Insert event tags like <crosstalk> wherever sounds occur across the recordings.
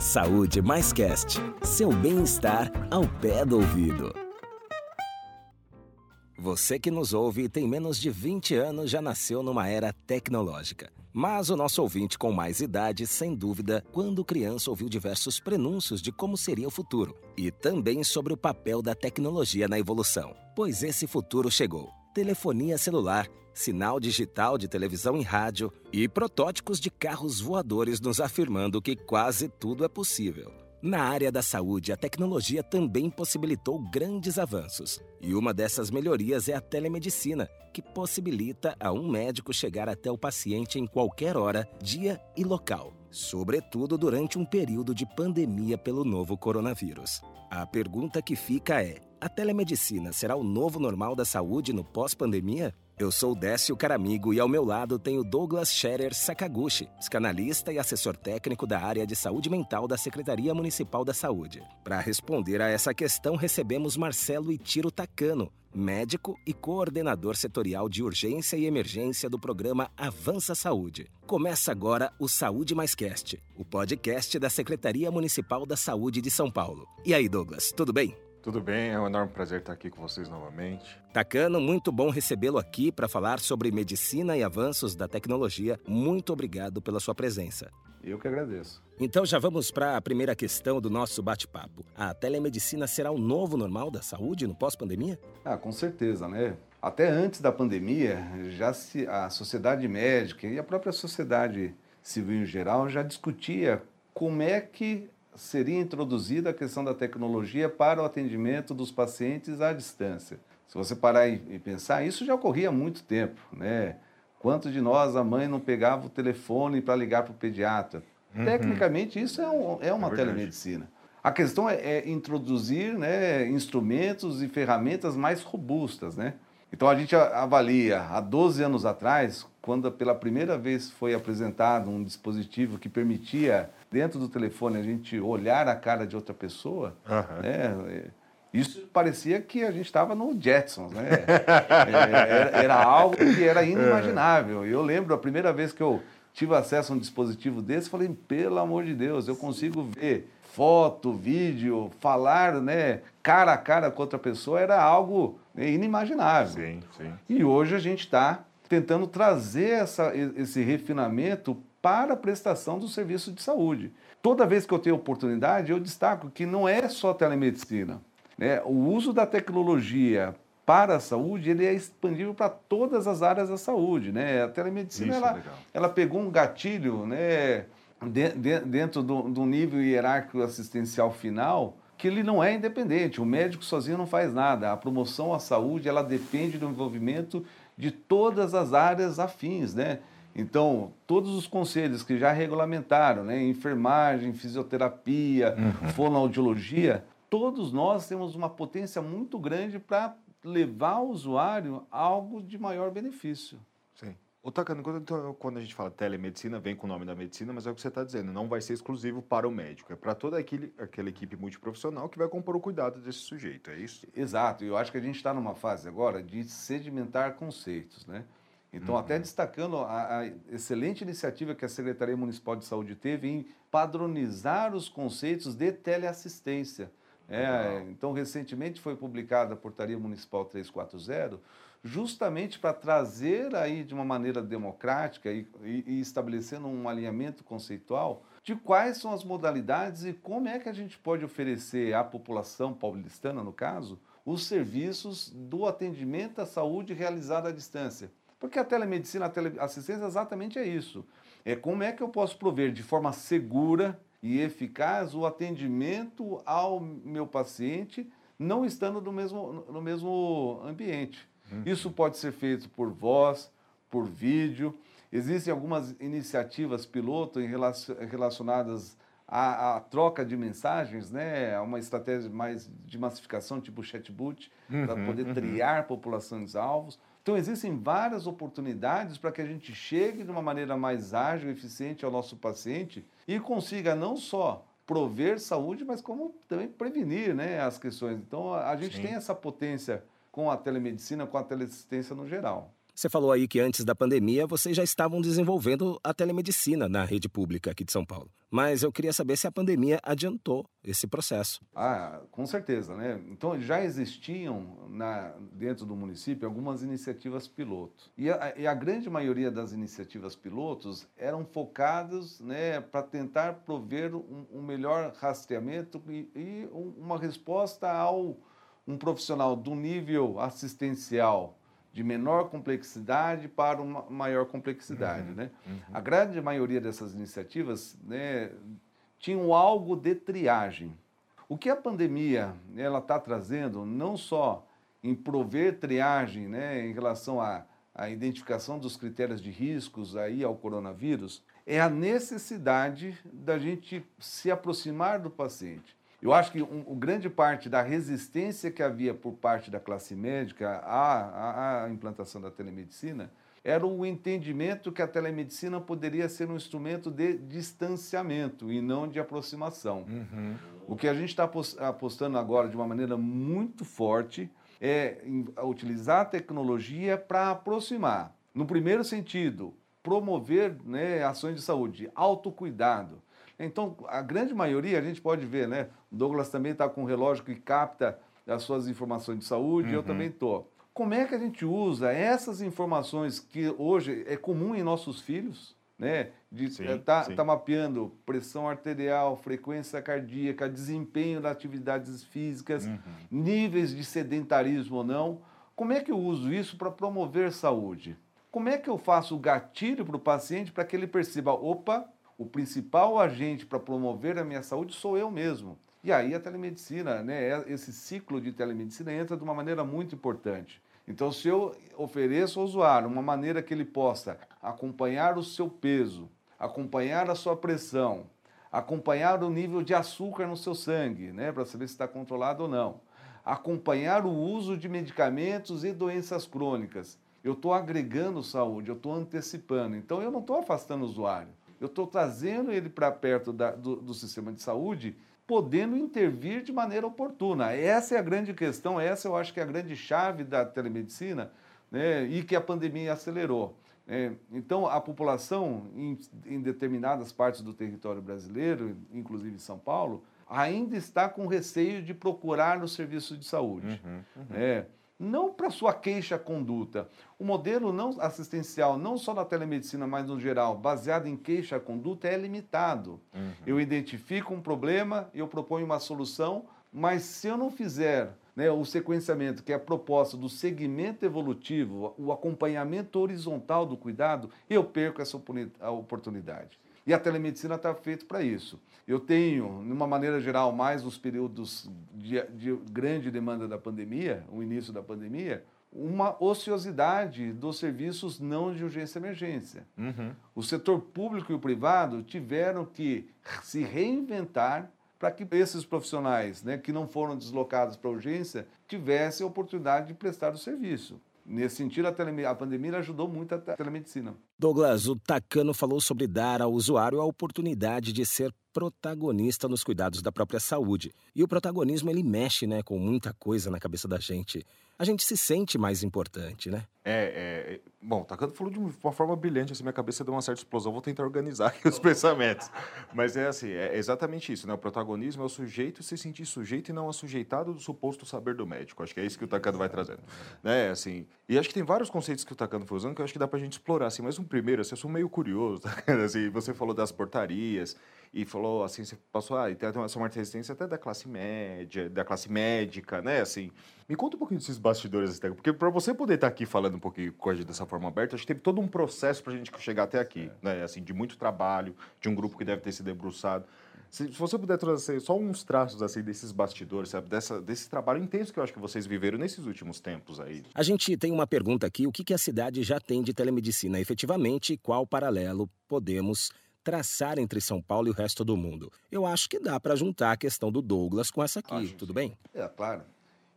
Saúde Mais Cast. Seu bem-estar ao pé do ouvido. Você que nos ouve e tem menos de 20 anos já nasceu numa era tecnológica. Mas o nosso ouvinte com mais idade, sem dúvida, quando criança ouviu diversos prenúncios de como seria o futuro e também sobre o papel da tecnologia na evolução. Pois esse futuro chegou. Telefonia celular, sinal digital de televisão e rádio e protótipos de carros voadores nos afirmando que quase tudo é possível. Na área da saúde, a tecnologia também possibilitou grandes avanços. E uma dessas melhorias é a telemedicina, que possibilita a um médico chegar até o paciente em qualquer hora, dia e local, sobretudo durante um período de pandemia pelo novo coronavírus. A pergunta que fica é: a telemedicina será o novo normal da saúde no pós-pandemia? Eu sou Décio Caramigo e ao meu lado tenho Douglas Scherer Sakaguchi, psicanalista e assessor técnico da área de saúde mental da Secretaria Municipal da Saúde. Para responder a essa questão, recebemos Marcelo Itiro Takano, médico e coordenador setorial de urgência e emergência do programa Avança Saúde. Começa agora o Saúde Mais Cast, o podcast da Secretaria Municipal da Saúde de São Paulo. E aí, Douglas, tudo bem? Tudo bem, é um enorme prazer estar aqui com vocês novamente. Tacano, muito bom recebê-lo aqui para falar sobre medicina e avanços da tecnologia. Muito obrigado pela sua presença. Eu que agradeço. Então já vamos para a primeira questão do nosso bate-papo. A telemedicina será o novo normal da saúde no pós-pandemia? Ah, com certeza, né? Até antes da pandemia, já se, a sociedade médica e a própria sociedade civil em geral já discutia como é que seria introduzida a questão da tecnologia para o atendimento dos pacientes à distância. Se você parar e pensar, isso já ocorria há muito tempo, né? Quantos de nós, a mãe não pegava o telefone para ligar para o pediatra? Uhum. Tecnicamente, isso é, um, é uma é telemedicina. A questão é, é, introduzir né, instrumentos e ferramentas mais robustas, né? Então a gente avalia, há 12 anos atrás, quando pela primeira vez foi apresentado um dispositivo que permitia, dentro do telefone, a gente olhar a cara de outra pessoa, uhum. né? Isso parecia que a gente estava no Jetsons, né? era, era, algo que era inimaginável. Eu lembro a primeira vez que eu tive acesso a um dispositivo desse, falei, pelo amor de Deus, eu consigo ver foto, vídeo, falar, né, cara a cara com outra pessoa era algo né, inimaginável. Sim, sim. E hoje a gente está tentando trazer essa, esse refinamento para a prestação do serviço de saúde. Toda vez que eu tenho oportunidade, eu destaco que não é só telemedicina. Né? O uso da tecnologia para a saúde ele é expandível para todas as áreas da saúde. Né? A telemedicina ela, ela pegou um gatilho né, de, de, dentro do, do nível hierárquico assistencial final que ele não é independente. O médico sozinho não faz nada. A promoção à saúde ela depende do envolvimento de todas as áreas afins, né? Então, todos os conselhos que já regulamentaram, né, enfermagem, fisioterapia, uhum. fonoaudiologia, todos nós temos uma potência muito grande para levar ao usuário algo de maior benefício. O Takano, quando, quando a gente fala telemedicina, vem com o nome da medicina, mas é o que você está dizendo, não vai ser exclusivo para o médico, é para toda aquele, aquela equipe multiprofissional que vai compor o cuidado desse sujeito, é isso? Exato, e eu acho que a gente está numa fase agora de sedimentar conceitos, né? Então, uhum. até destacando a, a, excelente iniciativa que a Secretaria Municipal de Saúde teve em padronizar os conceitos de teleassistência. É, então, recentemente foi publicada a Portaria Municipal 340, justamente para trazer aí de uma maneira democrática e, e, e, estabelecendo um alinhamento conceitual de quais são as modalidades e como é que a gente pode oferecer à população paulistana, no caso, os serviços do atendimento à saúde realizado à distância. Porque a telemedicina, a teleassistência exatamente é isso. É como é que eu posso prover de forma segura e eficaz o atendimento ao meu paciente, não estando no mesmo, no mesmo ambiente. Uhum. Isso pode ser feito por voz, por vídeo. Existem algumas iniciativas piloto relacionadas à, à, troca de mensagens, né? uma estratégia mais de massificação, tipo chatbot, uhum, para poder uhum. triar populações alvos. Então, existem várias oportunidades para que a gente chegue de uma maneira mais ágil e eficiente ao nosso paciente e consiga não só prover saúde, mas como também prevenir né, as questões. Então, a gente Sim. tem essa potência com a telemedicina, com a teleassistência no geral. Você falou aí que antes da pandemia vocês já estavam desenvolvendo a telemedicina na rede pública aqui de São Paulo. Mas eu queria saber se a pandemia adiantou esse processo. Ah, com certeza, né? Então já existiam na, dentro do município algumas iniciativas piloto. E a, e a grande maioria das iniciativas pilotos eram focadas né, para tentar prover um, um melhor rastreamento e, e uma resposta ao um profissional do nível assistencial de menor complexidade para uma maior complexidade. Uhum, né? Uhum. A grande maioria dessas iniciativas né, tinham algo de triagem. O que a pandemia ela está trazendo, não só em prover triagem né, em relação à, à identificação dos critérios de riscos aí ao coronavírus, é a necessidade da gente se aproximar do paciente. Eu acho que um, um, grande parte da resistência que havia por parte da classe médica à, à, à, implantação da telemedicina era o entendimento que a telemedicina poderia ser um instrumento de distanciamento e não de aproximação. Uhum. O que a gente está apostando agora de uma maneira muito forte é utilizar a tecnologia para aproximar. No primeiro sentido, promover né, ações de saúde, autocuidado. Então, a grande maioria, a gente pode ver, né? O Douglas também está com um relógio que capta as suas informações de saúde, uhum. eu também estou. Como é que a gente usa essas informações que hoje é comum em nossos filhos, né? De estar tá, tá mapeando pressão arterial, frequência cardíaca, desempenho das atividades físicas, uhum. níveis de sedentarismo ou não. Como é que eu uso isso para promover saúde? Como é que eu faço o gatilho para o paciente para que ele perceba, opa, o principal agente para promover a minha saúde sou eu mesmo. E aí a telemedicina, né, é, esse ciclo de telemedicina entra de uma maneira muito importante. Então, se eu ofereço ao usuário uma maneira que ele possa acompanhar o seu peso, acompanhar a sua pressão, acompanhar o nível de açúcar no seu sangue, né, para saber se está controlado ou não, acompanhar o uso de medicamentos e doenças crônicas, eu estou agregando saúde, eu estou antecipando. Então, eu não estou afastando o usuário eu estou trazendo ele para perto da, do, do sistema de saúde, podendo intervir de maneira oportuna. Essa é a grande questão, essa eu acho que é a grande chave da telemedicina né, e que a pandemia acelerou. É, então, a população em, em, determinadas partes do território brasileiro, inclusive São Paulo, ainda está com receio de procurar o serviço de saúde. Uhum, uhum. É, não para sua queixa-conduta. O modelo não assistencial, não só da telemedicina, mas no geral, baseado em queixa-conduta, é limitado. Uhum. Eu identifico um problema, eu proponho uma solução, mas se eu não fizer né, o sequenciamento, que é a proposta do segmento evolutivo, o acompanhamento horizontal do cuidado, eu perco essa oportunidade. E a telemedicina está feita para isso. Eu tenho, de uma maneira geral, mais nos períodos de, de grande demanda da pandemia, o início da pandemia, uma ociosidade dos serviços não de urgência e emergência. Uhum. O setor público e o privado tiveram que se reinventar para que esses profissionais né, que não foram deslocados para urgência tivessem a oportunidade de prestar o serviço. Nesse sentido, a, a pandemia ajudou muito a telemedicina. Douglas, o Tacano falou sobre dar ao usuário a oportunidade de ser protagonista nos cuidados da própria saúde. E o protagonismo ele mexe, né, com muita coisa na cabeça da gente. A gente se sente mais importante, né? É, é bom, o Takano falou de uma forma brilhante, assim, minha cabeça deu uma certa explosão, vou tentar organizar <laughs> aqui os pensamentos. Mas é assim, é exatamente isso, né? O protagonismo é o sujeito se sentir sujeito e não assujeitado do suposto saber do médico. Acho que é isso que o Takano vai trazendo. Né? Assim, e acho que tem vários conceitos que o Takano foi usando que eu acho que dá pra gente explorar, assim, mas um primeiro, assim, eu sou meio curioso, <laughs> tá? assim, você falou das portarias, e falou assim, você passou, ah, tem essa uma resistência até da classe média, da classe médica, né, assim. Me conta um pouquinho desses bastidores, porque para você poder estar tá aqui falando um pouquinho com a gente dessa forma aberta, acho que teve todo um processo para a gente chegar até aqui, é. né, assim, de muito trabalho, de um grupo que deve ter se debruçado. Se, se, você puder trazer só uns traços assim desses bastidores, sabe? Dessa, desse trabalho intenso que eu acho que vocês viveram nesses últimos tempos aí. A gente tem uma pergunta aqui: o que, que a cidade já tem de telemedicina efetivamente e qual paralelo podemos traçar entre São Paulo e o resto do mundo. Eu acho que dá para juntar a questão do Douglas com essa aqui, acho tudo sim. bem? É, claro.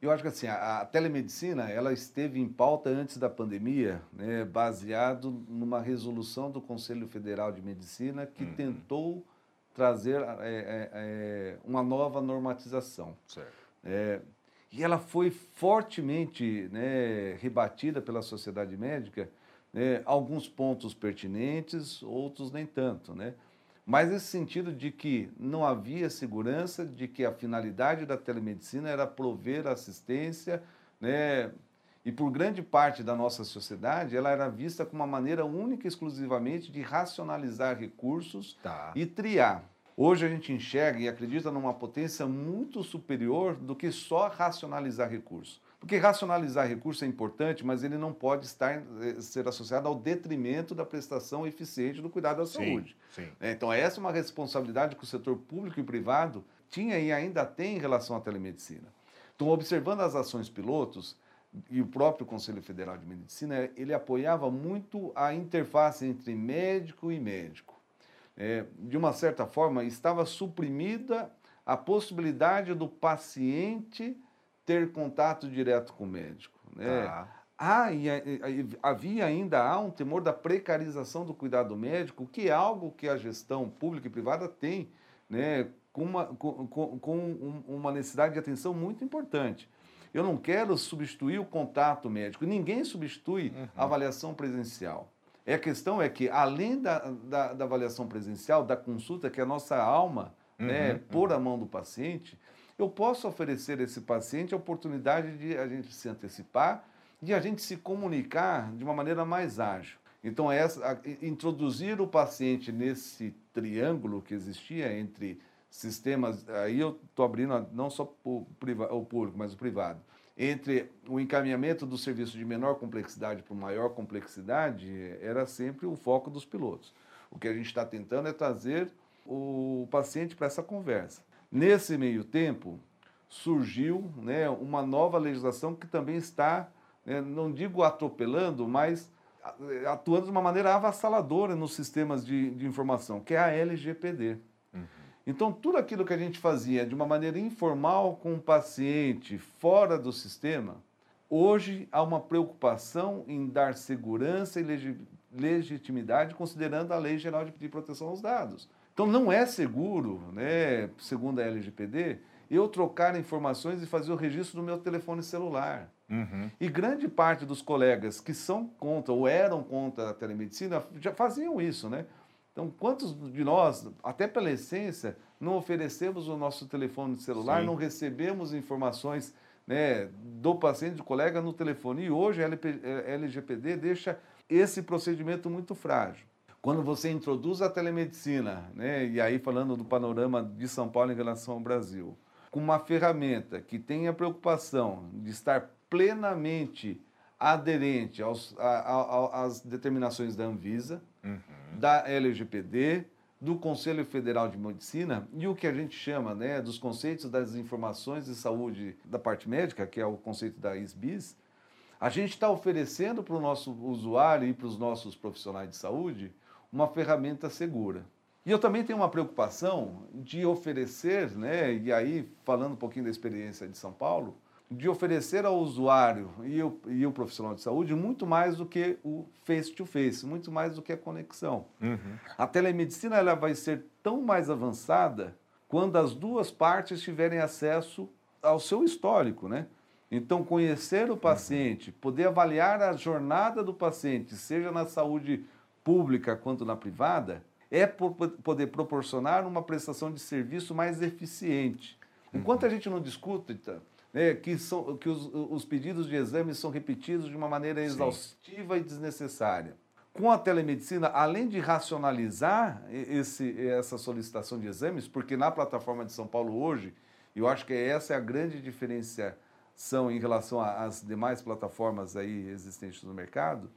Eu acho que assim, a, a, telemedicina ela esteve em pauta antes da pandemia, né, baseado numa resolução do Conselho Federal de Medicina que uhum. tentou trazer é, é, é uma nova normatização. É, e ela foi fortemente né, rebatida pela sociedade médica, né, alguns pontos pertinentes, outros nem tanto, né? Mas esse sentido de que não havia segurança, de que a finalidade da telemedicina era prover assistência, né? E por grande parte da nossa sociedade, ela era vista como uma maneira única e exclusivamente de racionalizar recursos tá. e triar. Hoje a gente enxerga e acredita numa potência muito superior do que só racionalizar recursos. Porque racionalizar recursos é importante, mas ele não pode estar, eh, ser associado ao detrimento da prestação eficiente do cuidado da sim, saúde. Sim. É, então, essa é uma responsabilidade que o setor público e privado tinha e ainda tem em relação à telemedicina. Então, observando as ações pilotos, e o próprio Conselho Federal de Medicina, ele apoiava muito a interface entre médico e médico é, de uma certa forma, estava suprimida a possibilidade do paciente ter contato direto com o médico. Né? Tá. Ah, e, e, havia ainda há um temor da precarização do cuidado médico, que é algo que a gestão pública e privada tem, né, com, uma, com, com, com uma necessidade de atenção muito importante. Eu não quero substituir o contato médico, ninguém substitui uhum. a avaliação presencial. É a questão é que, além da, da, da, avaliação presencial, da consulta, que é a nossa alma, uhum, né, uhum. pôr a mão do paciente, eu posso oferecer a esse paciente a oportunidade de a gente se antecipar, de a gente se comunicar de uma maneira mais ágil. Então, essa, a, introduzir o paciente nesse triângulo que existia entre sistemas, aí eu estou abrindo não só o, público, mas o privado entre o encaminhamento do serviço de menor complexidade para maior complexidade era sempre o foco dos pilotos. O que a gente está tentando é trazer o paciente para essa conversa. Nesse meio tempo, surgiu né, uma nova legislação que também está, né, não digo atropelando, mas atuando de uma maneira avassaladora nos sistemas de, de informação, que é a LGPD. Então, tudo aquilo que a gente fazia de uma maneira informal com o paciente, fora do sistema, hoje há uma preocupação em dar segurança e legitimidade considerando a Lei Geral de Proteção aos Dados. Então, não é seguro, né, segundo a LGPD, eu trocar informações e fazer o registro do meu telefone celular. Uhum. E grande parte dos colegas que são contra ou eram contra a telemedicina já faziam isso, né? Então, quantos de nós, até pela essência, não oferecemos o nosso telefone celular, Sim. não recebemos informações né, do paciente, do colega no telefone? E hoje a LGPD deixa esse procedimento muito frágil. Quando você introduz a telemedicina, né, e aí falando do panorama de São Paulo em relação ao Brasil, com uma ferramenta que tenha preocupação de estar plenamente aderente aos, a, a, às determinações da Anvisa, uhum. da LGPD, do Conselho Federal de Medicina e o que a gente chama né, dos conceitos das informações de saúde da parte médica, que é o conceito da ISBIS, a gente está oferecendo para o nosso usuário e para os nossos profissionais de saúde uma ferramenta segura. E eu também tenho uma preocupação de oferecer, né, e aí falando um pouquinho da experiência de São Paulo, de oferecer ao usuário e o, e o profissional de saúde muito mais do que o face-to-face, -face, muito mais do que a conexão. Uhum. A telemedicina ela vai ser tão mais avançada quando as duas partes tiverem acesso ao seu histórico, né? Então, conhecer o paciente, poder avaliar a jornada do paciente, seja na saúde pública quanto na privada, é poder proporcionar uma prestação de serviço mais eficiente. Enquanto a gente não discute né, que, são, que os, os, pedidos de exames são repetidos de uma maneira exaustiva Sim. e desnecessária. Com a telemedicina, além de racionalizar esse, essa solicitação de exames, porque na plataforma de São Paulo hoje, eu acho que essa é a grande diferenciação em relação às demais plataformas aí existentes no mercado,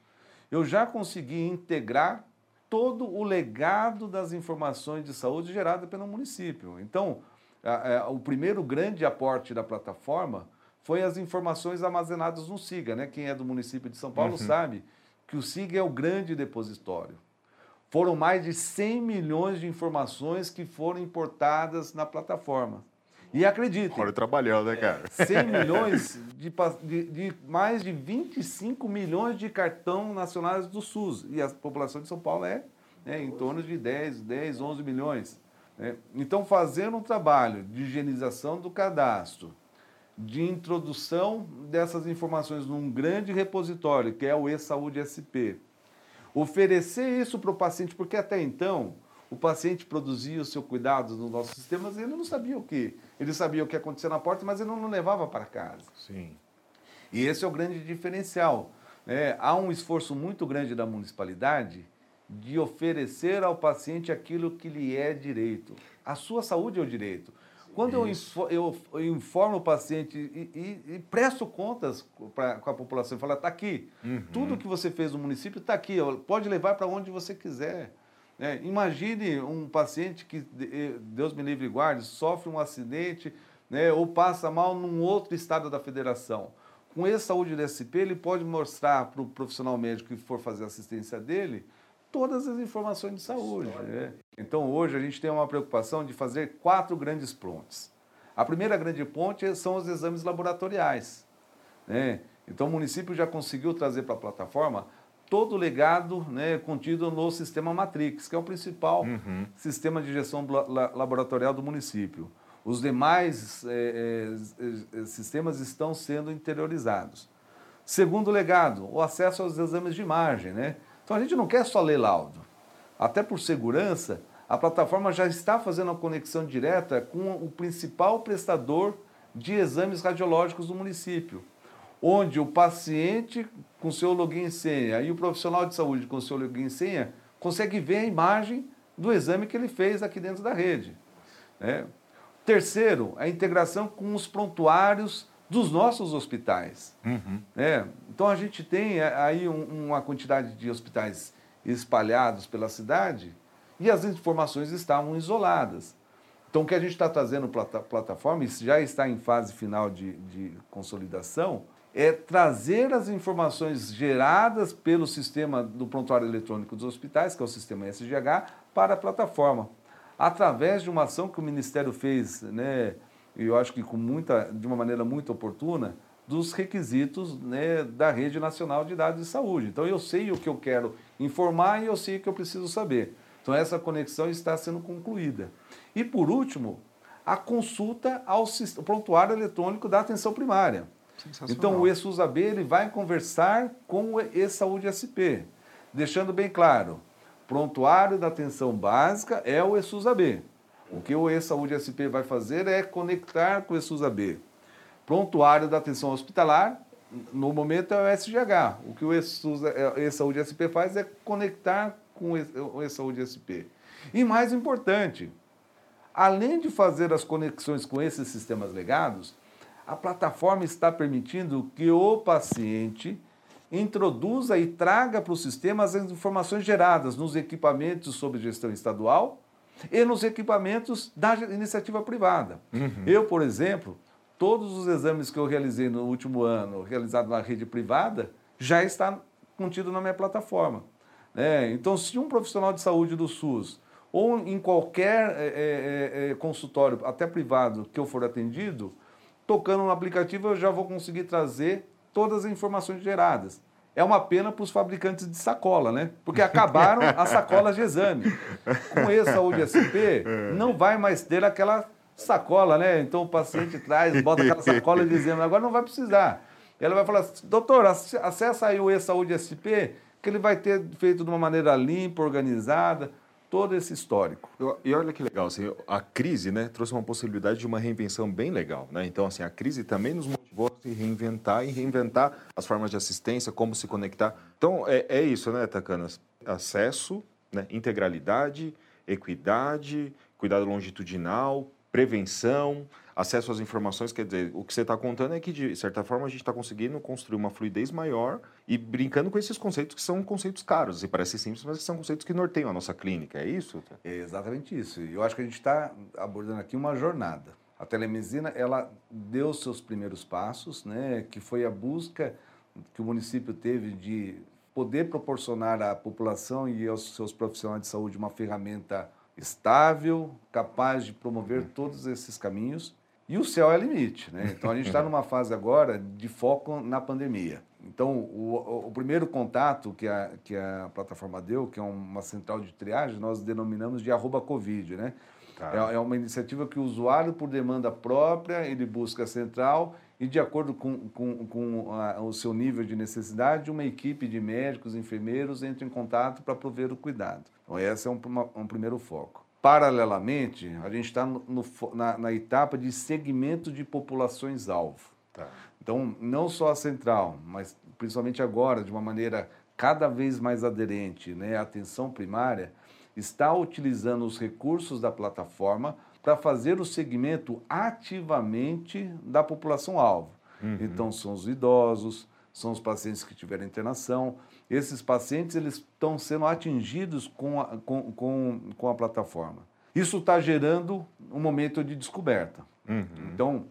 eu já consegui integrar todo o legado das informações de saúde gerada pelo município. Então, o primeiro grande aporte da plataforma foi as informações armazenadas no SIGA. Né? Quem é do município de São Paulo uhum. sabe que o SIGA é o grande depositório. Foram mais de 100 milhões de informações que foram importadas na plataforma. E acreditem. Olha trabalhando, né, cara? 100 <laughs> milhões de, de, de, mais de 25 milhões de cartão nacionais do SUS. E a população de São Paulo é né, em torno de 10, 10, 11 milhões. Né? Então, fazendo um trabalho de higienização do cadastro, de introdução dessas informações num grande repositório, que é o e-saúde SP. Oferecer isso para o paciente, porque até então o paciente produzia o seu cuidado nos nossos sistemas e ele não sabia o que. Ele sabia o que acontecia na porta, mas ele não levava para casa. Sim. E esse é o grande diferencial. Né? Há um esforço muito grande da municipalidade de oferecer ao paciente aquilo que lhe é direito. A sua saúde é o direito. Quando eu, info, eu, eu, informo o paciente e, e, e presto contas pra, com a população, falo, está aqui, uhum. tudo que você fez no município está aqui, pode levar para onde você quiser. É, imagine um paciente que, eh, Deus me livre e guarde, sofre um acidente né, ou passa mal num outro estado da federação. Com esse saúde DSP, ele pode mostrar para o profissional médico que for fazer assistência dele todas as informações de saúde. Né? Então, hoje, a gente tem uma preocupação de fazer quatro grandes pontes. A primeira grande ponte são os exames laboratoriais. Né? Então, o município já conseguiu trazer para a plataforma todo o legado né, contido no sistema Matrix, que é o principal uhum. sistema de gestão laboratorial do município. Os demais é, é, sistemas estão sendo interiorizados. Segundo legado, o acesso aos exames de imagem. Né? Então a gente não quer só ler laudo. Até por segurança, a plataforma já está fazendo a conexão direta com o principal prestador de exames radiológicos do município onde o paciente com seu login e senha e o profissional de saúde com seu login e senha consegue ver a imagem do exame que ele fez aqui dentro da rede. Né? Terceiro, a integração com os prontuários dos nossos hospitais. Uhum. Né? Então a gente tem é, aí uma quantidade de hospitais espalhados pela cidade e as informações estavam isoladas. Então o que a gente está trazendo para a plataforma, isso já está em fase final de, de consolidação, é trazer as informações geradas pelo sistema do prontuário eletrônico dos hospitais, que é o sistema SGH, para a plataforma. Através de uma ação que o Ministério fez, né, e eu acho que com muita, de uma maneira muito oportuna, dos requisitos né, da Rede Nacional de Dados de Saúde. Então eu sei o que eu quero informar e eu sei o que eu preciso saber. Então essa conexão está sendo concluída. E por último, a consulta ao prontuário eletrônico da atenção primária. Então, o ESUSAB ele vai conversar com o E-Saúde SP, deixando bem claro, prontuário da atenção básica é o ESUSAB. O que o E-Saúde SP vai fazer é conectar com o ESUSAB. Prontuário da atenção hospitalar, no momento é o SGH. O que o E-Saúde SP faz é conectar com o E-Saúde SP. E mais importante, além de fazer as conexões com esses sistemas legados, a plataforma está permitindo que o paciente introduza e traga para o sistema as informações geradas nos equipamentos sob gestão estadual e nos equipamentos da iniciativa privada. Uhum. Eu, por exemplo, todos os exames que eu realizei no último ano, realizado na rede privada, já está contido na minha plataforma. É, então, se um profissional de saúde do SUS ou em qualquer é, é, consultório, até privado, que eu for atendido, tocando no aplicativo eu já vou conseguir trazer todas as informações geradas. É uma pena para os fabricantes de sacola, né? Porque acabaram as sacolas de exame. Com esse saúde SP, não vai mais ter aquela sacola, né? Então o paciente traz, bota aquela sacola de exame, agora não vai precisar. Ela vai falar, doutor, acessa aí o e-saúde SP, que ele vai ter feito de uma maneira limpa, organizada todo esse histórico. E olha que legal, assim, a crise né, trouxe uma possibilidade de uma reinvenção bem legal. Né? Então, assim, a crise também nos motivou a se reinventar e reinventar as formas de assistência, como se conectar. Então, é, é isso, né, Tacanas? Acesso, né, integralidade, equidade, cuidado longitudinal, prevenção, acesso às informações, quer dizer, o que você está contando é que, de certa forma, a gente está conseguindo construir uma fluidez maior e brincando com esses conceitos que são conceitos caros, e parece simples, mas que são conceitos que norteiam a nossa clínica, é isso? É exatamente isso. Eu acho que a gente está abordando aqui uma jornada. A telemedicina, ela deu seus primeiros passos, né, que foi a busca que o município teve de poder proporcionar à população e aos seus profissionais de saúde uma ferramenta estável, capaz de promover todos esses caminhos e o céu é limite, né? Então a gente está <laughs> numa fase agora de foco na pandemia. Então o, o, primeiro contato que a, que a plataforma deu, que é uma central de triagem, nós denominamos de arroba Covid, né? Tá. É, é, uma iniciativa que o usuário, por demanda própria, ele busca a central e, de acordo com, com, com a, o seu nível de necessidade, uma equipe de médicos, enfermeiros entra em contato para prover o cuidado. Então, esse é um, uma, um primeiro foco. Paralelamente, a gente está na, na, etapa de segmento de populações-alvo. Tá. Então, não só a central, mas principalmente agora, de uma maneira cada vez mais aderente né, à atenção primária, está utilizando os recursos da plataforma para fazer o segmento ativamente da população-alvo. Uhum. Então, são os idosos, são os pacientes que tiveram internação. Esses pacientes eles estão sendo atingidos com a, com, com, com a plataforma. Isso está gerando um momento de descoberta. Uhum. Então,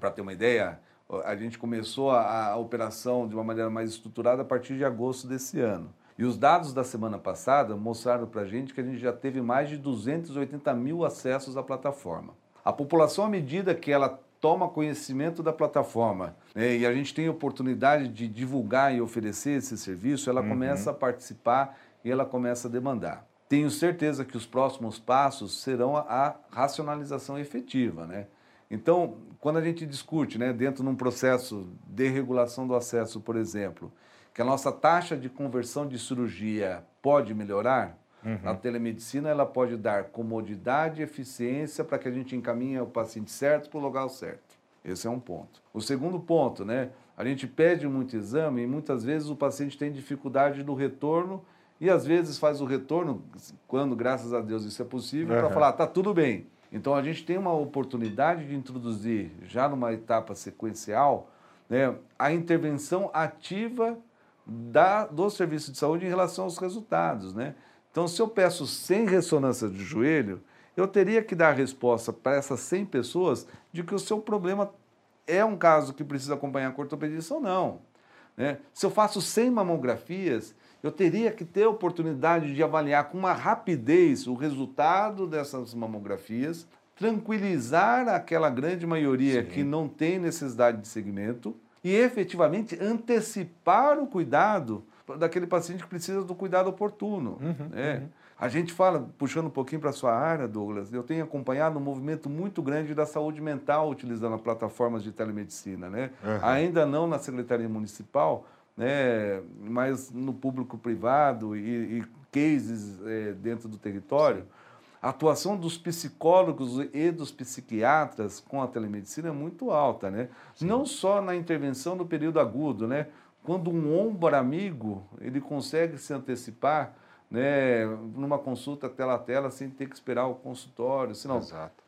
para ter uma ideia, a gente começou a, a operação de uma maneira mais estruturada a partir de agosto desse ano. E os dados da semana passada mostraram para a gente que a gente já teve mais de 280 mil acessos à plataforma. A população, à medida que ela toma conhecimento da plataforma né, e a gente tem a oportunidade de divulgar e oferecer esse serviço, ela uhum. começa a participar e ela começa a demandar. Tenho certeza que os próximos passos serão a racionalização efetiva, né? Então, quando a gente discute, né, dentro de um processo de regulação do acesso, por exemplo, que a nossa taxa de conversão de cirurgia pode melhorar, uhum. na telemedicina ela pode dar comodidade e eficiência para que a gente encaminhe o paciente certo para o lugar certo. Esse é um ponto. O segundo ponto, né? A gente pede muito exame e muitas vezes o paciente tem dificuldade no retorno e às vezes faz o retorno, quando graças a Deus isso é possível, uhum. para falar, tá tudo bem. Então a gente tem uma oportunidade de introduzir, já numa etapa sequencial, né, a intervenção ativa da, do serviço de saúde em relação aos resultados. Né? Então, se eu peço 100 ressonâncias de joelho, eu teria que dar a resposta para essas 100 pessoas de que o seu problema é um caso que precisa acompanhar com ortopedista ou não. Né? Se eu faço 100 mamografias, eu teria que ter a oportunidade de avaliar com uma rapidez o resultado dessas mamografias, tranquilizar aquela grande maioria Sim. que não tem necessidade de segmento e efetivamente antecipar o cuidado daquele paciente que precisa do cuidado oportuno. Uhum, né? uhum. A gente fala, puxando um pouquinho para a sua área, Douglas, eu tenho acompanhado um movimento muito grande da saúde mental utilizando plataformas de telemedicina. Né? Uhum. Ainda não na Secretaria Municipal, né, mas no público privado e, e cases é, dentro do território. Sim a atuação dos psicólogos e dos psiquiatras com a telemedicina é muito alta, né? Sim. Não só na intervenção no período agudo, né? Quando um ombro amigo, ele consegue se antecipar, né, numa consulta tela a tela sem ter que esperar o consultório, senão Exato.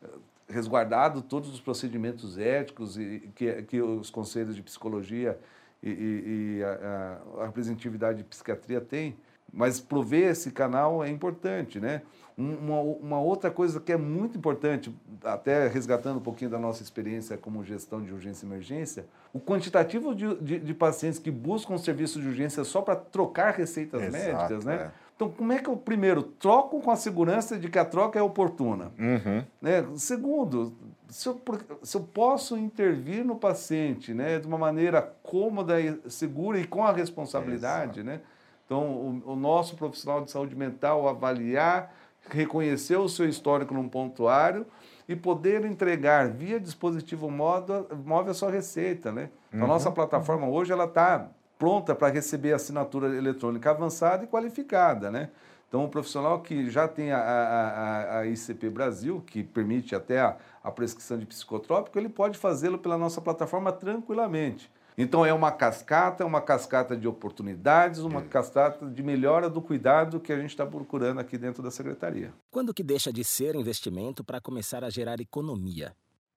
resguardado todos os procedimentos éticos e que, que os conselhos de psicologia e, e, e a, a representatividade de psiquiatria têm, mas prover esse canal é importante, né? Uma, uma, outra coisa que é muito importante, até resgatando um pouquinho da nossa experiência como gestão de urgência e emergência, o quantitativo de, de, de pacientes que buscam serviço de urgência só para trocar receitas Exato, médicas, né? É. Então, como é que eu, primeiro, troco com a segurança de que a troca é oportuna? Uhum. Né? Segundo, se eu, se eu posso intervir no paciente né, de uma maneira cômoda, e segura e com a responsabilidade, Exato. né? Então, o, o nosso profissional de saúde mental avaliar reconhecer o seu histórico num pontuário e poder entregar via dispositivo móvel a sua receita, né? Uhum. A nossa plataforma hoje ela está pronta para receber assinatura eletrônica avançada e qualificada, né? Então, o profissional que já tem a, a, a ICP Brasil, que permite até a, a prescrição de psicotrópico, ele pode fazê-lo pela nossa plataforma tranquilamente. Então é uma cascata, uma cascata de oportunidades, uma é. cascata de melhora do cuidado que a gente está procurando aqui dentro da secretaria. Quando que deixa de ser investimento para começar a gerar economia?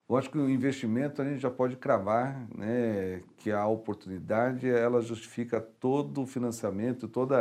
Eu acho que o investimento a gente já pode cravar, né, que a oportunidade ela justifica todo o financiamento, todo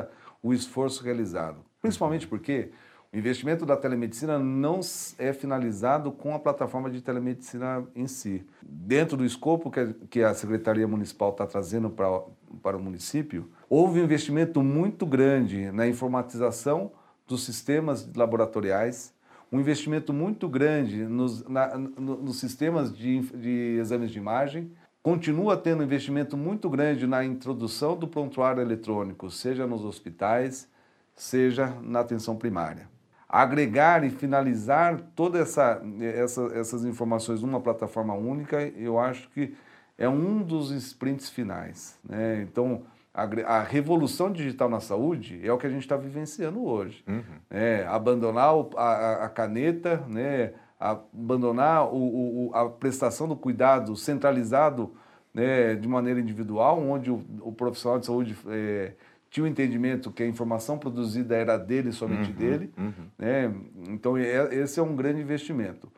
o esforço realizado. Principalmente uhum. porque o investimento da telemedicina não é finalizado com a plataforma de telemedicina em si. Dentro do escopo que a Secretaria Municipal está trazendo para, para o município, houve um investimento muito grande na informatização dos sistemas laboratoriais, um investimento muito grande nos, na, nos sistemas de, de exames de imagem, continua tendo investimento muito grande na introdução do prontuário eletrônico, seja nos hospitais, seja na atenção primária agregar e finalizar todas essa, essa, essas informações numa plataforma única, eu acho que é um dos sprints finais. Né? Então, a, a, revolução digital na saúde é o que a gente está vivenciando hoje. Uhum. É, abandonar o, a, a, caneta, né? abandonar o, o, a prestação do cuidado centralizado né, de maneira individual, onde o, profissional de saúde é, tinha o entendimento que a informação produzida era dele, somente uhum, dele. Uhum. Né? Então, é, esse é um grande investimento.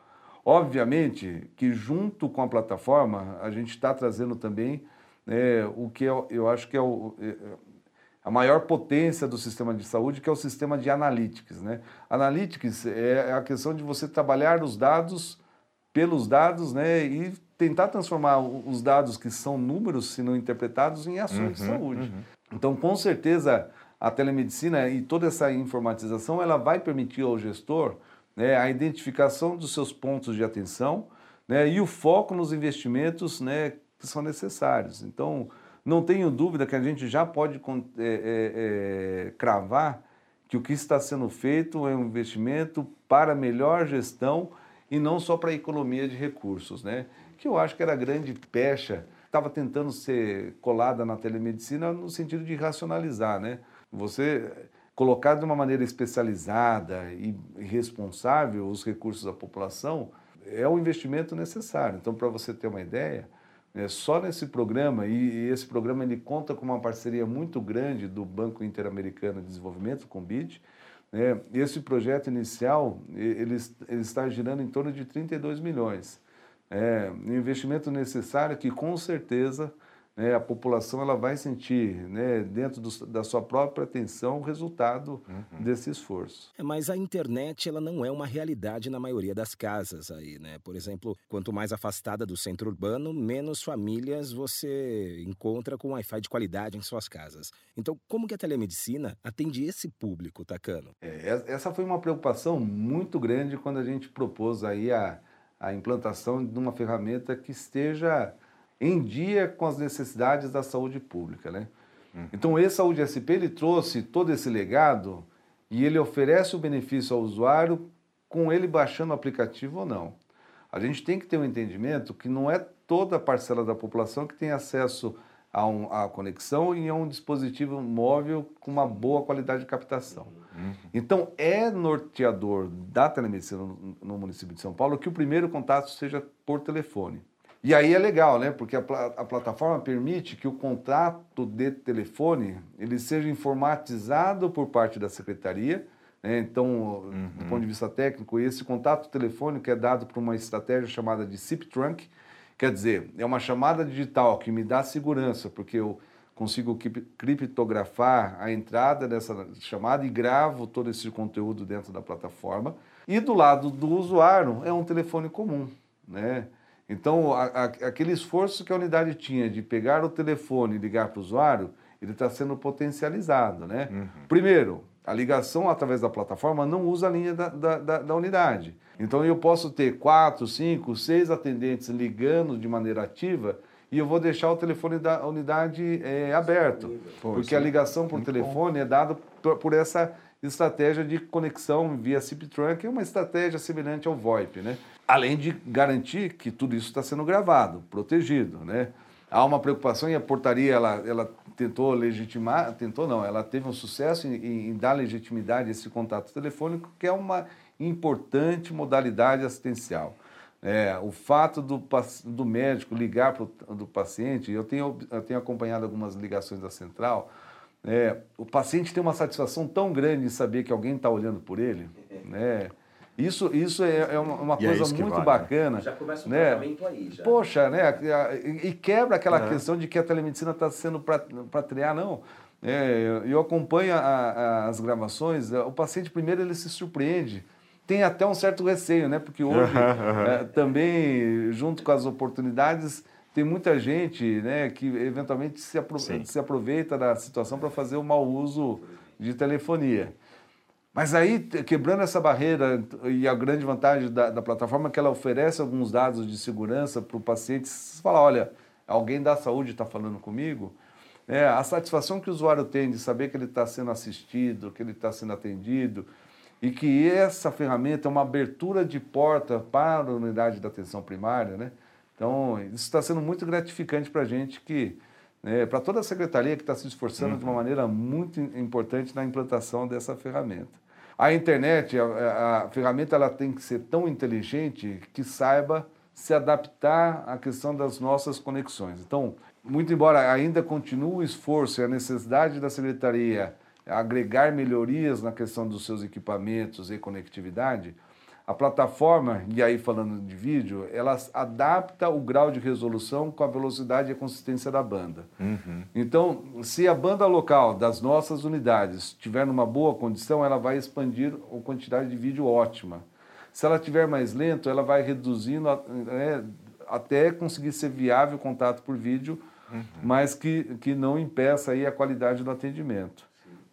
Obviamente que, junto com a plataforma, a gente está trazendo também né, o que eu, eu acho que é o, é, a maior potência do sistema de saúde, que é o sistema de analytics. Né? Analytics é a questão de você trabalhar os dados pelos dados né, e tentar transformar os dados que são números, se não interpretados, em ações uhum, de saúde. Então, com certeza, a telemedicina e toda essa informatização ela vai permitir ao gestor né, a identificação dos seus pontos de atenção né, e o foco nos investimentos né, que são necessários. Então, não tenho dúvida que a gente já pode é, é, é, cravar que o que está sendo feito é um investimento para melhor gestão e não só para economia de recursos, né? que eu acho que era a grande pecha, estava tentando ser colada na telemedicina no sentido de racionalizar. Né? Você colocar de uma maneira especializada e responsável os recursos da população é o investimento necessário. Então, para você ter uma ideia, é, só nesse programa, e, e, esse programa ele conta com uma parceria muito grande do Banco Interamericano de Desenvolvimento, com o BID, né, esse projeto inicial ele, ele, está girando em torno de 32 milhões. É um investimento necessário que, com certeza, né, a população ela vai sentir, né, dentro do, da sua própria atenção, o resultado uhum. desse esforço. É, mas a internet ela não é uma realidade na maioria das casas aí, né? Por exemplo, quanto mais afastada do centro urbano, menos famílias você encontra com Wi-Fi de qualidade em suas casas. Então, como que a telemedicina atende esse público, Tacano? É, essa foi uma preocupação muito grande quando a gente propôs aí a, a implantação de uma ferramenta que esteja em dia com as necessidades da saúde pública. Né? Uhum. Então, esse Saúde SP ele trouxe todo esse legado e ele oferece o benefício ao usuário com ele baixando o aplicativo ou não. A gente tem que ter um entendimento que não é toda a parcela da população que tem acesso a, um, a conexão e a um dispositivo móvel com uma boa qualidade de captação. Uhum. Então, é norteador da telemedicina no, no município de São Paulo que o primeiro contato seja por telefone. E aí é legal, né? Porque a, a, plataforma permite que o contrato de telefone ele seja informatizado por parte da secretaria. Né? Então, uhum. do ponto de vista técnico, esse contato telefônico é dado por uma estratégia chamada de SIP Trunk. Quer dizer, é uma chamada digital que me dá segurança, porque eu consigo criptografar a entrada dessa chamada e gravo todo esse conteúdo dentro da plataforma. E do lado do usuário é um telefone comum, né? Então, a, a, aquele esforço que a unidade tinha de pegar o telefone e ligar para o usuário, ele está sendo potencializado. Né? Uhum. Primeiro, a ligação através da plataforma não usa a linha da, da, da, da, unidade. Então, eu posso ter quatro, cinco, seis atendentes ligando de maneira ativa e eu vou deixar o telefone da unidade é, aberto. Pô, porque a ligação por telefone bom. é dada por, por essa estratégia de conexão via SIP Trunk, é uma estratégia semelhante ao VoIP, né? Além de garantir que tudo isso está sendo gravado, protegido, né? Há uma preocupação e a portaria ela, ela tentou legitimar, tentou não, ela teve um sucesso em, em dar legitimidade a esse contato telefônico, que é uma importante modalidade assistencial. É, o fato do, do médico ligar para o paciente, eu tenho, eu tenho acompanhado algumas ligações da central, é, o paciente tem uma satisfação tão grande em saber que alguém está olhando por ele, né? Isso, isso é, é uma, uma é coisa é muito vale, bacana. Já começa o né? tratamento aí. Já. Poxa, né? E quebra aquela questão de que a telemedicina está sendo para triar, não. É, eu acompanho a, a, as gravações, o paciente primeiro ele se surpreende. Tem até um certo receio, né? Porque hoje é, também, junto com as oportunidades, tem muita gente né, que eventualmente se, apro se aproveita da situação para fazer o mau uso de telefonia. Mas aí, quebrando essa barreira, e a grande vantagem da, da plataforma é que ela oferece alguns dados de segurança para o paciente. Se falar, olha, alguém da saúde está falando comigo, é, a satisfação que o usuário tem de saber que ele está sendo assistido, que ele está sendo atendido, e que essa ferramenta é uma abertura de porta para a unidade da atenção primária, né? Então, isso está sendo muito gratificante para a gente, que, né, para toda a secretaria que está se esforçando uhum. de uma maneira muito importante na implantação dessa ferramenta. A internet, a, a, ferramenta, ela tem que ser tão inteligente que saiba se adaptar à questão das nossas conexões. Então, muito embora ainda continue o esforço e a necessidade da secretaria agregar melhorias na questão dos seus equipamentos e conectividade, a plataforma, e aí falando de vídeo, ela adapta o grau de resolução com a velocidade e a consistência da banda. Uhum. Então, se a banda local das nossas unidades estiver numa boa condição, ela vai expandir a quantidade de vídeo ótima. Se ela estiver mais lento, ela vai reduzindo né, até conseguir ser viável o contato por vídeo, uhum. mas que, que não impeça aí a qualidade do atendimento.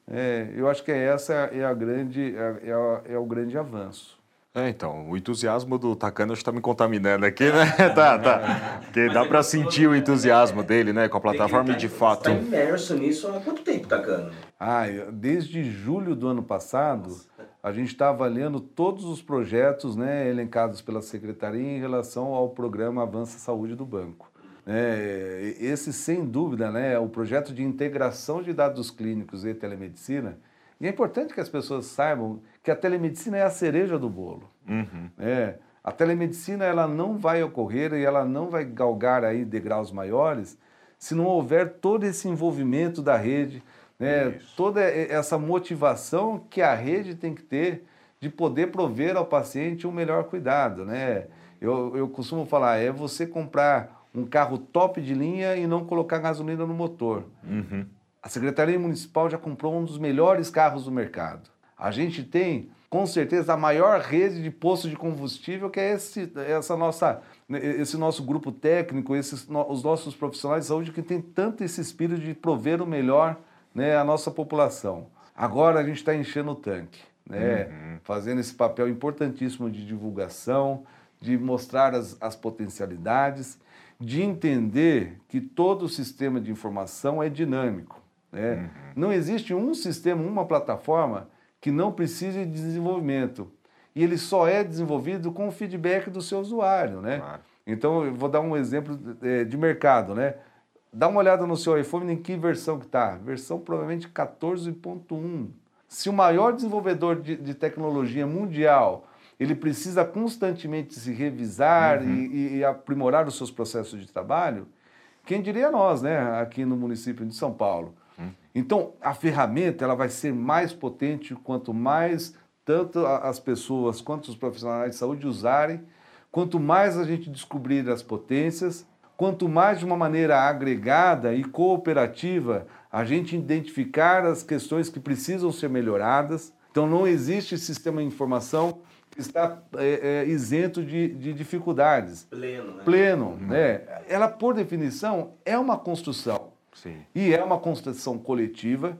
É, eu acho que essa é a grande é, é, a, é o grande avanço. É, então, o entusiasmo do Takano está me contaminando aqui, né? <laughs> tá, tá. Porque dá para sentir o entusiasmo dele, né? Com a plataforma tá, de fato. Está imerso nisso há quanto tempo, Takano? Ah, desde julho do ano passado, a gente está avaliando todos os projetos né, elencados pela Secretaria em relação ao programa Avança Saúde do Banco. É, esse, sem dúvida, né, o projeto de integração de dados clínicos e telemedicina, e é importante que as pessoas saibam que a telemedicina é a cereja do bolo. Uhum. É, a telemedicina ela não vai ocorrer e ela não vai galgar aí degraus maiores se não houver todo esse envolvimento da rede, né, toda essa motivação que a rede tem que ter de poder prover ao paciente um melhor cuidado. Né? Eu, eu costumo falar, é você comprar um carro top de linha e não colocar gasolina no motor. Uhum. A Secretaria Municipal já comprou um dos melhores carros do mercado. A gente tem, com certeza, a maior rede de postos de combustível, que é esse, essa nossa, esse nosso grupo técnico, esses, os nossos profissionais de saúde que tem tanto esse espírito de prover o melhor né, à nossa população. Agora a gente está enchendo o tanque, né, uhum. fazendo esse papel importantíssimo de divulgação, de mostrar as, as potencialidades, de entender que todo o sistema de informação é dinâmico. Né? Uhum. Não existe um sistema, uma plataforma que não precise de desenvolvimento. E ele só é desenvolvido com o feedback do seu usuário, né? Claro. Então, eu vou dar um exemplo é, de mercado, né? Dá uma olhada no seu iPhone em que versão que está. Versão provavelmente 14.1. Se o maior desenvolvedor de, de, tecnologia mundial ele precisa constantemente se revisar uhum. e, e, aprimorar os seus processos de trabalho, quem diria nós, né? Aqui no município de São Paulo. Então, a ferramenta ela vai ser mais potente quanto mais tanto as pessoas quanto os profissionais de saúde usarem, quanto mais a gente descobrir as potências, quanto mais de uma maneira agregada e cooperativa a gente identificar as questões que precisam ser melhoradas. Então, não existe sistema de informação está é, é, isento de, de, dificuldades. Pleno, né? Pleno, uhum. né? Ela, por definição, é uma construção. Sim. E é uma construção coletiva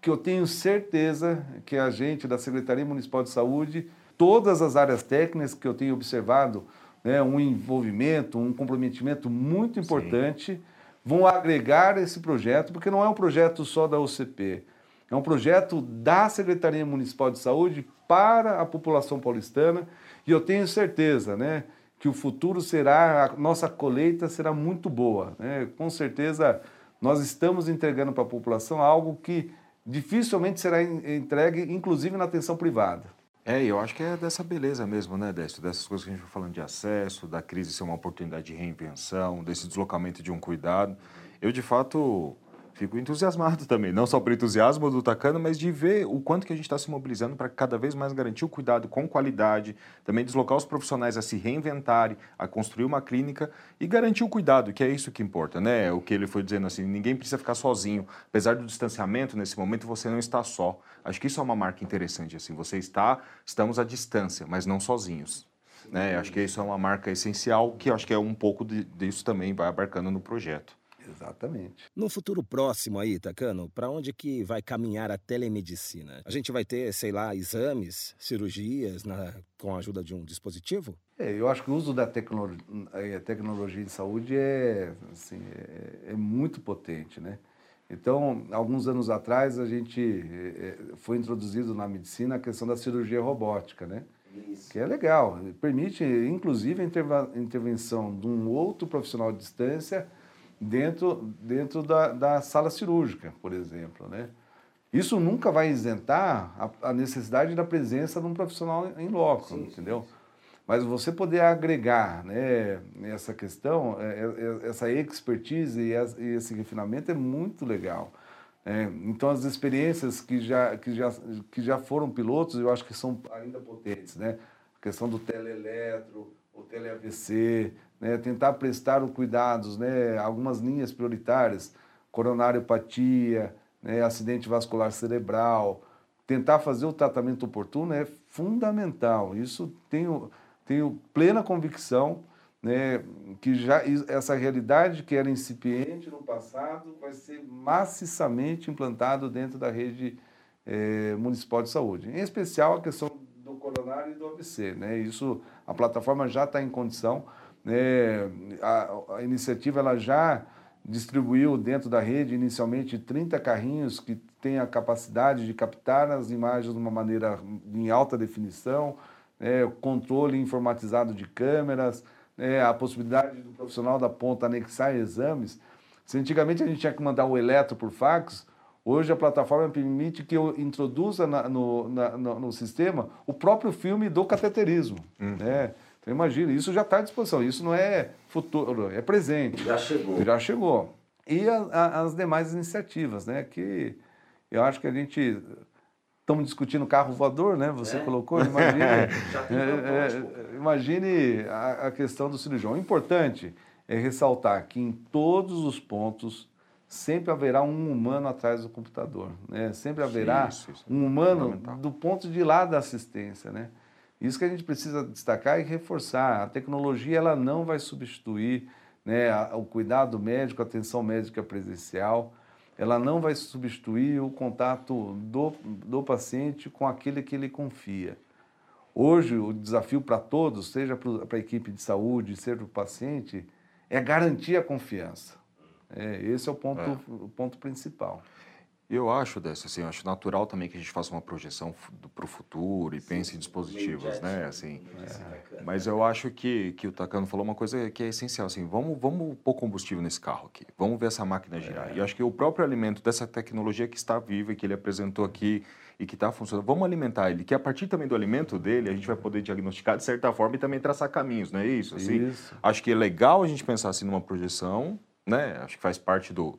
que eu tenho certeza que a gente da Secretaria Municipal de Saúde, todas as áreas técnicas que eu tenho observado, né, um envolvimento, um comprometimento muito importante, Sim. vão agregar esse projeto, porque não é um projeto só da OCP, é um projeto da Secretaria Municipal de Saúde para a população paulistana, e eu tenho certeza, né, que o futuro será, a nossa colheita será muito boa, né? Com certeza nós estamos entregando para a população algo que dificilmente será entregue, inclusive na atenção privada. É, eu acho que é dessa beleza mesmo, né, Décio? Dessas coisas que a gente vai falando de acesso, da crise ser uma oportunidade de reinvenção, desse deslocamento de um cuidado. Eu, de fato, fico entusiasmado também, não só por entusiasmo do Tacano, mas de ver o quanto que a gente está se mobilizando para cada vez mais garantir o cuidado com qualidade, também deslocar os profissionais a se reinventarem, a construir uma clínica e garantir o cuidado, que é isso que importa, né? O que ele foi dizendo assim, ninguém precisa ficar sozinho. Apesar do distanciamento, nesse momento você não está só. Acho que isso é uma marca interessante, assim, você está, estamos à distância, mas não sozinhos. Né? Acho que isso é uma marca essencial, que acho que é um pouco de, disso também vai abarcando no projeto. Exatamente. No futuro próximo aí, Tacano, para onde que vai caminhar a telemedicina? A gente vai ter, sei lá, exames, cirurgias na, com a ajuda de um dispositivo? É, eu acho que o uso da tecno, tecnologia em saúde é, assim, é, é, muito potente, né? Então, alguns anos atrás, a gente é, é, foi introduzido na medicina a questão da cirurgia robótica, né? Isso. Que é legal. Permite, inclusive, a intervenção de um outro profissional de distância dentro, dentro da, da sala cirúrgica, por exemplo. Né? Isso nunca vai isentar a, a, necessidade da presença de um profissional em loco, sim, entendeu? Sim. Mas você poder agregar né, essa questão, é, é, é, essa expertise e esse refinamento é muito legal. É, então, as experiências que já, que, já, que já foram pilotos, eu acho que são ainda potentes. Né? A questão do teleeletro, o tele-AVC, né? tentar prestar os cuidados, né? algumas linhas prioritárias, coronariopatia, né? acidente vascular cerebral, tentar fazer o tratamento oportuno é fundamental. Isso tenho, tenho plena convicção né, que já essa realidade que era incipiente no passado vai ser maciçamente implantado dentro da rede é, municipal de saúde. Em especial a questão do coronário e do AVC. Né? Isso, a plataforma já está em condição. Né? A, a, iniciativa ela já distribuiu dentro da rede inicialmente 30 carrinhos que têm a capacidade de captar as imagens de uma maneira em alta definição, né? controle informatizado de câmeras, né, a possibilidade do profissional da ponta anexar exames. Se antigamente a gente tinha que mandar o eletro por fax, hoje a plataforma permite que eu introduza na, no, na, no, no, sistema o próprio filme do cateterismo. Uhum. Né? Então imagina, isso já está à disposição, isso não é futuro, é presente. Já chegou. Já chegou. E a, a, as demais iniciativas, né? Que eu acho que a gente estamos discutindo carro voador, né? Você é. colocou, imagine, <laughs> é, é, imagine a, a, questão do cirurgião. O importante é ressaltar que em todos os pontos sempre haverá um humano atrás do computador, né? Sempre haverá isso, isso. um humano do ponto de lá da assistência, né? Isso que a gente precisa destacar e reforçar. A tecnologia ela não vai substituir né, o cuidado médico, a atenção médica presencial ela não vai substituir o contato do, do paciente com aquele que ele confia. Hoje, o desafio para todos, seja para a equipe de saúde, seja para o paciente, é garantir a confiança. É, esse é o ponto, é. o ponto principal. Eu acho dessa, assim, eu acho natural também que a gente faça uma projeção para o futuro e Sim, pense em dispositivos, né, assim. É. Mas eu acho que, que o Takano falou uma coisa que é essencial, assim, vamos, vamos pôr combustível nesse carro aqui, vamos ver essa máquina girar. É. E eu acho que o próprio alimento dessa tecnologia que está viva e que ele apresentou aqui e que está funcionando, vamos alimentar ele, que a partir também do alimento dele a gente vai poder diagnosticar de certa forma e também traçar caminhos, não é isso? Assim, isso. Acho que é legal a gente pensar assim numa projeção, né? Acho que faz parte do,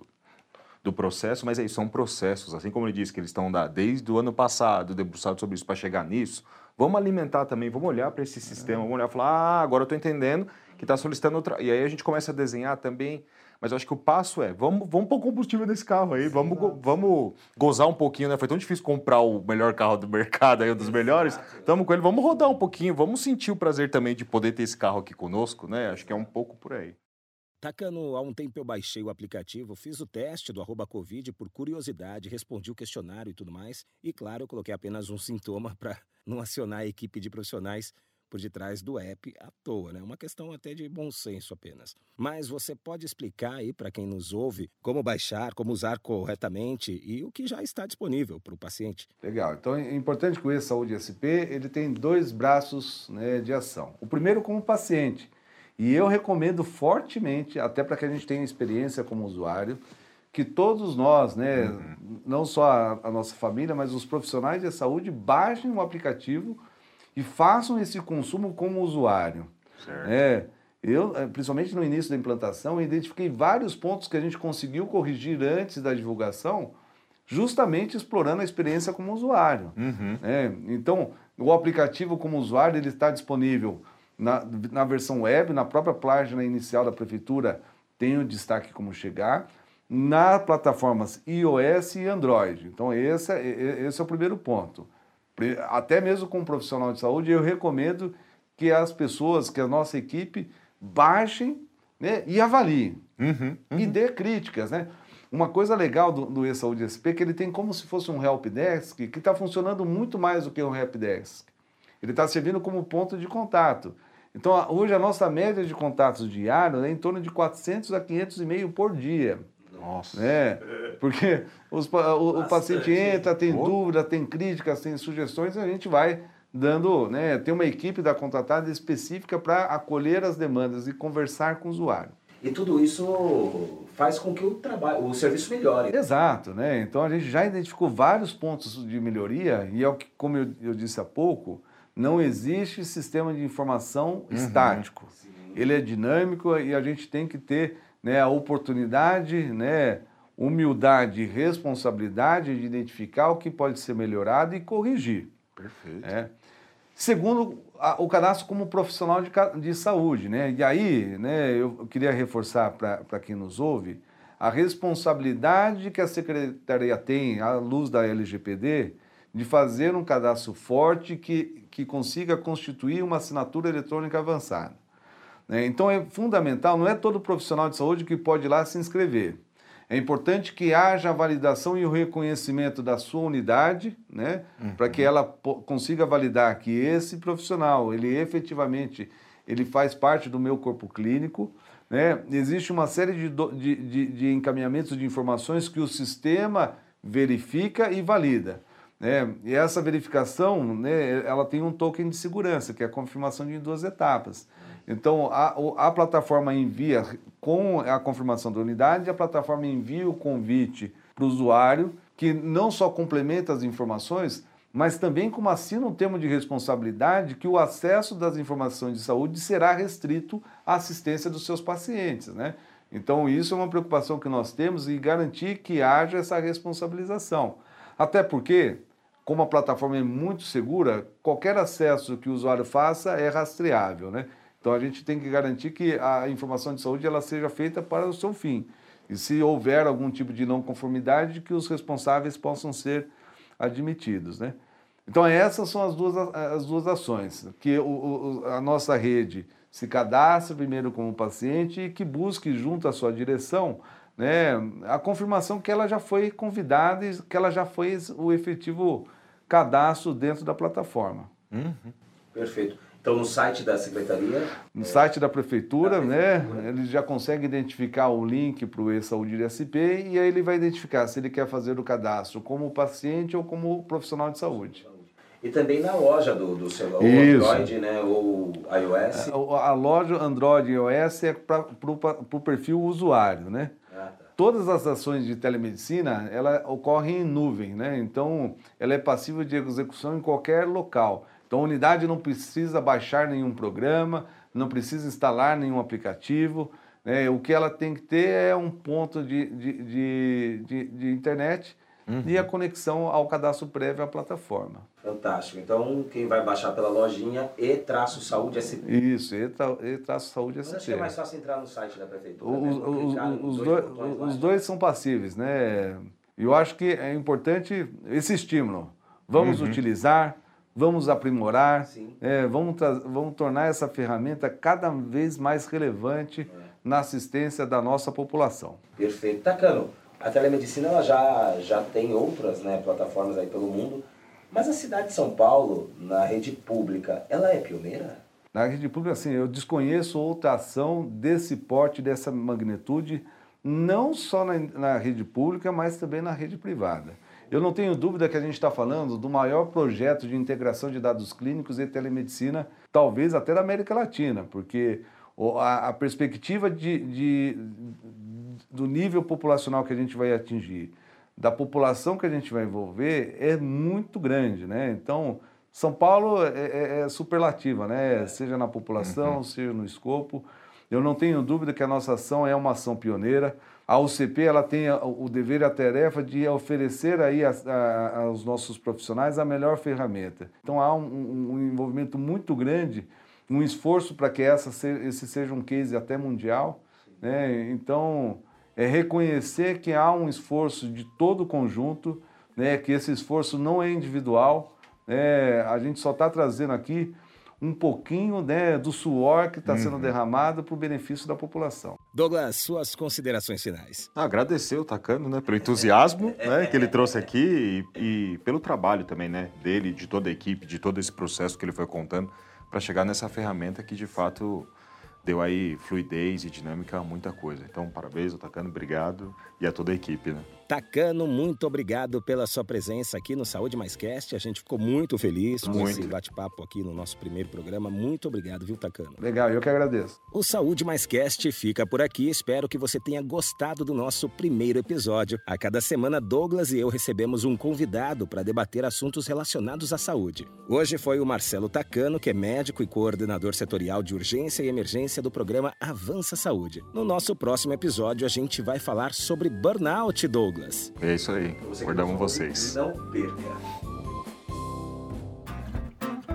do processo, mas aí são processos, assim como ele disse que eles estão desde o ano passado debruçados sobre isso para chegar nisso, vamos alimentar também, vamos olhar para esse sistema, vamos olhar e falar, ah, agora eu estou entendendo que está solicitando outra. E aí a gente começa a desenhar também, mas eu acho que o passo é, vamos, vamos pôr combustível nesse carro aí, vamos, vamos gozar um pouquinho, né? Foi tão difícil comprar o melhor carro do mercado aí, um dos melhores. Estamos com ele, vamos rodar um pouquinho, vamos sentir o prazer também de poder ter esse carro aqui conosco, né? Acho que é um pouco por aí. Tacano, há um tempo eu baixei o aplicativo, fiz o teste do arroba Covid por curiosidade, respondi o questionário e tudo mais. E claro, eu coloquei apenas um sintoma <laughs> para não acionar a equipe de profissionais por detrás do app à toa, né? Uma questão até de bom senso apenas. Mas você pode explicar aí para quem nos ouve como baixar, como usar corretamente e o que já está disponível para o paciente. Legal. Então é importante que o E-Saúde SP ele tem dois braços né, de ação. O primeiro como paciente e eu recomendo fortemente, até para que a gente tenha experiência como usuário, que todos nós, né, uhum. não só a, a, nossa família, mas os profissionais de saúde, baixem o aplicativo e façam esse consumo como usuário. Certo. É, eu, eh, principalmente no início da implantação, identifiquei vários pontos que a gente conseguiu corrigir antes da divulgação, justamente explorando a experiência como usuário. Uhum. É, então, o aplicativo como usuário ele está disponível na, na versão web, na própria página inicial da prefeitura, tem o destaque como chegar. Nas plataformas iOS e Android. Então, esse é, esse é o primeiro ponto. Até mesmo com um profissional de saúde, eu recomendo que as pessoas, que a nossa equipe, baixem né, e avaliem. Uhum, uhum. E dê críticas, né? Uma coisa legal do, do e-saúde SP é que ele tem como se fosse um helpdesk que está funcionando muito mais do que um helpdesk. Ele está servindo como ponto de contato. Então, hoje a nossa média de contatos diários é em torno de 400 a 500 e meio por dia. Nossa. Né? Porque os, o, o, paciente entra, tem dúvida, tem críticas, tem sugestões, e a gente vai dando, né, tem uma equipe da contratada específica para acolher as demandas e conversar com o usuário. E tudo isso faz com que o trabalho, o serviço melhore. Exato, né? Então a gente já identificou vários pontos de melhoria e é o que, como eu, eu disse há pouco, não existe sistema de informação uhum. estático. Sim. Ele é dinâmico e a gente tem que ter né, a oportunidade, né, humildade e responsabilidade de identificar o que pode ser melhorado e corrigir. Perfeito. É. Segundo, a, o cadastro como profissional de, de saúde. Né? E aí, né, eu queria reforçar para quem nos ouve a responsabilidade que a Secretaria tem, à luz da LGPD, de fazer um cadastro forte que, que consiga constituir uma assinatura eletrônica avançada. Né? Então é fundamental, não é todo profissional de saúde que pode ir lá se inscrever. É importante que haja a validação e o reconhecimento da sua unidade, né, uhum. para que ela consiga validar que esse profissional, ele efetivamente, ele faz parte do meu corpo clínico, né? Existe uma série de, de, de, de encaminhamentos de informações que o sistema verifica e valida. Né? E essa verificação, né, ela tem um token de segurança, que é a confirmação de duas etapas. Então, a, a plataforma envia, com a confirmação da unidade, a plataforma envia o convite para o usuário, que não só complementa as informações, mas também como assina um termo de responsabilidade que o acesso das informações de saúde será restrito à assistência dos seus pacientes, né? Então, isso é uma preocupação que nós temos e garantir que haja essa responsabilização. Até porque, como a plataforma é muito segura, qualquer acesso que o usuário faça é rastreável, né? Então a gente tem que garantir que a informação de saúde ela seja feita para o seu fim. E se houver algum tipo de não conformidade, que os responsáveis possam ser admitidos, né? Então essas são as duas, as duas ações, que o, o, a nossa rede se cadastre primeiro como paciente e que busque junto à sua direção né, a confirmação que ela já foi convidada e que ela já fez o efetivo cadastro dentro da plataforma. Uhum. Perfeito. Então, no site da secretaria? No é... site da prefeitura, da né? Ele já consegue identificar o link para o e-saúde de SP e aí ele vai identificar se ele quer fazer o cadastro como paciente ou como profissional de saúde. E também na loja do, do celular, Isso. Android, né? Ou iOS? A, é, a loja Android e iOS é para o perfil usuário, né? Todas as ações de telemedicina, ela ocorrem em nuvem, né? Então, ela é passível de execução em qualquer local. Então a unidade não precisa baixar nenhum programa, não precisa instalar nenhum aplicativo. Né? O que ela tem que ter é um ponto de, de, de, de, de internet uhum. e a conexão ao cadastro prévio à plataforma. Fantástico. Então, quem vai baixar pela lojinha e-saúde SP. Isso, e-saúde SP. Acho que é mais fácil entrar no site da prefeitura. Os, os, os, dois, os dois são passíveis, né? Eu acho que é importante esse estímulo. Vamos uhum. utilizar, vamos aprimorar, é, vamos, vamos tornar essa ferramenta cada vez mais relevante é. na assistência da nossa população. Perfeito. Tacano, a telemedicina ela já, já tem outras né, plataformas aí pelo mundo, mas a cidade de São Paulo, na rede pública, ela é pioneira? Na rede pública, sim, eu desconheço outra ação desse porte, dessa magnitude, não só na, na rede pública, mas também na rede privada. Eu não tenho dúvida que a gente está falando do maior projeto de integração de dados clínicos e telemedicina, talvez até da América Latina, porque a, a perspectiva de, de, do nível populacional que a gente vai atingir, da população que a gente vai envolver, é muito grande. Né? Então, São Paulo é, é, é superlativa, né? seja na população, uhum. seja no escopo. Eu não tenho dúvida que a nossa ação é uma ação pioneira. A UCP ela tem o dever e a tarefa de oferecer aí a, a, aos nossos profissionais a melhor ferramenta. Então há um, um envolvimento muito grande, um esforço para que essa, esse seja um case até mundial. Né? Então é reconhecer que há um esforço de todo o conjunto, né? que esse esforço não é individual. Né? A gente só está trazendo aqui um pouquinho né, do suor que está sendo uhum. derramado para o benefício da população. Douglas, suas considerações finais. Ah, agradecer o Tacano né, pelo entusiasmo <laughs> né, que ele trouxe aqui e, e, pelo trabalho também né, dele, de toda a equipe, de todo esse processo que ele foi contando para chegar nessa ferramenta que de fato deu aí fluidez e dinâmica a muita coisa. Então, parabéns, Otacano, obrigado e a toda a equipe, né? Tacano, muito obrigado pela sua presença aqui no Saúde Mais Cast. A gente ficou muito feliz com Muito. esse bate-papo aqui no nosso primeiro programa. Muito obrigado, viu, Tacano? Legal, eu que agradeço. O Saúde Mais Cast fica por aqui. Espero que você tenha gostado do nosso primeiro episódio. A cada semana, Douglas e eu recebemos um convidado para debater assuntos relacionados à saúde. Hoje foi o Marcelo Tacano, que é médico e coordenador setorial de urgência e emergência do programa Avança Saúde. No nosso próximo episódio, a gente vai falar sobre burnout, Douglas. É isso aí. Você vocês. Não perca.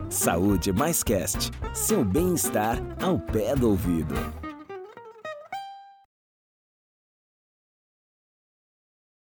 Saúde Mais Cast. Seu bem-estar ao pé do ouvido.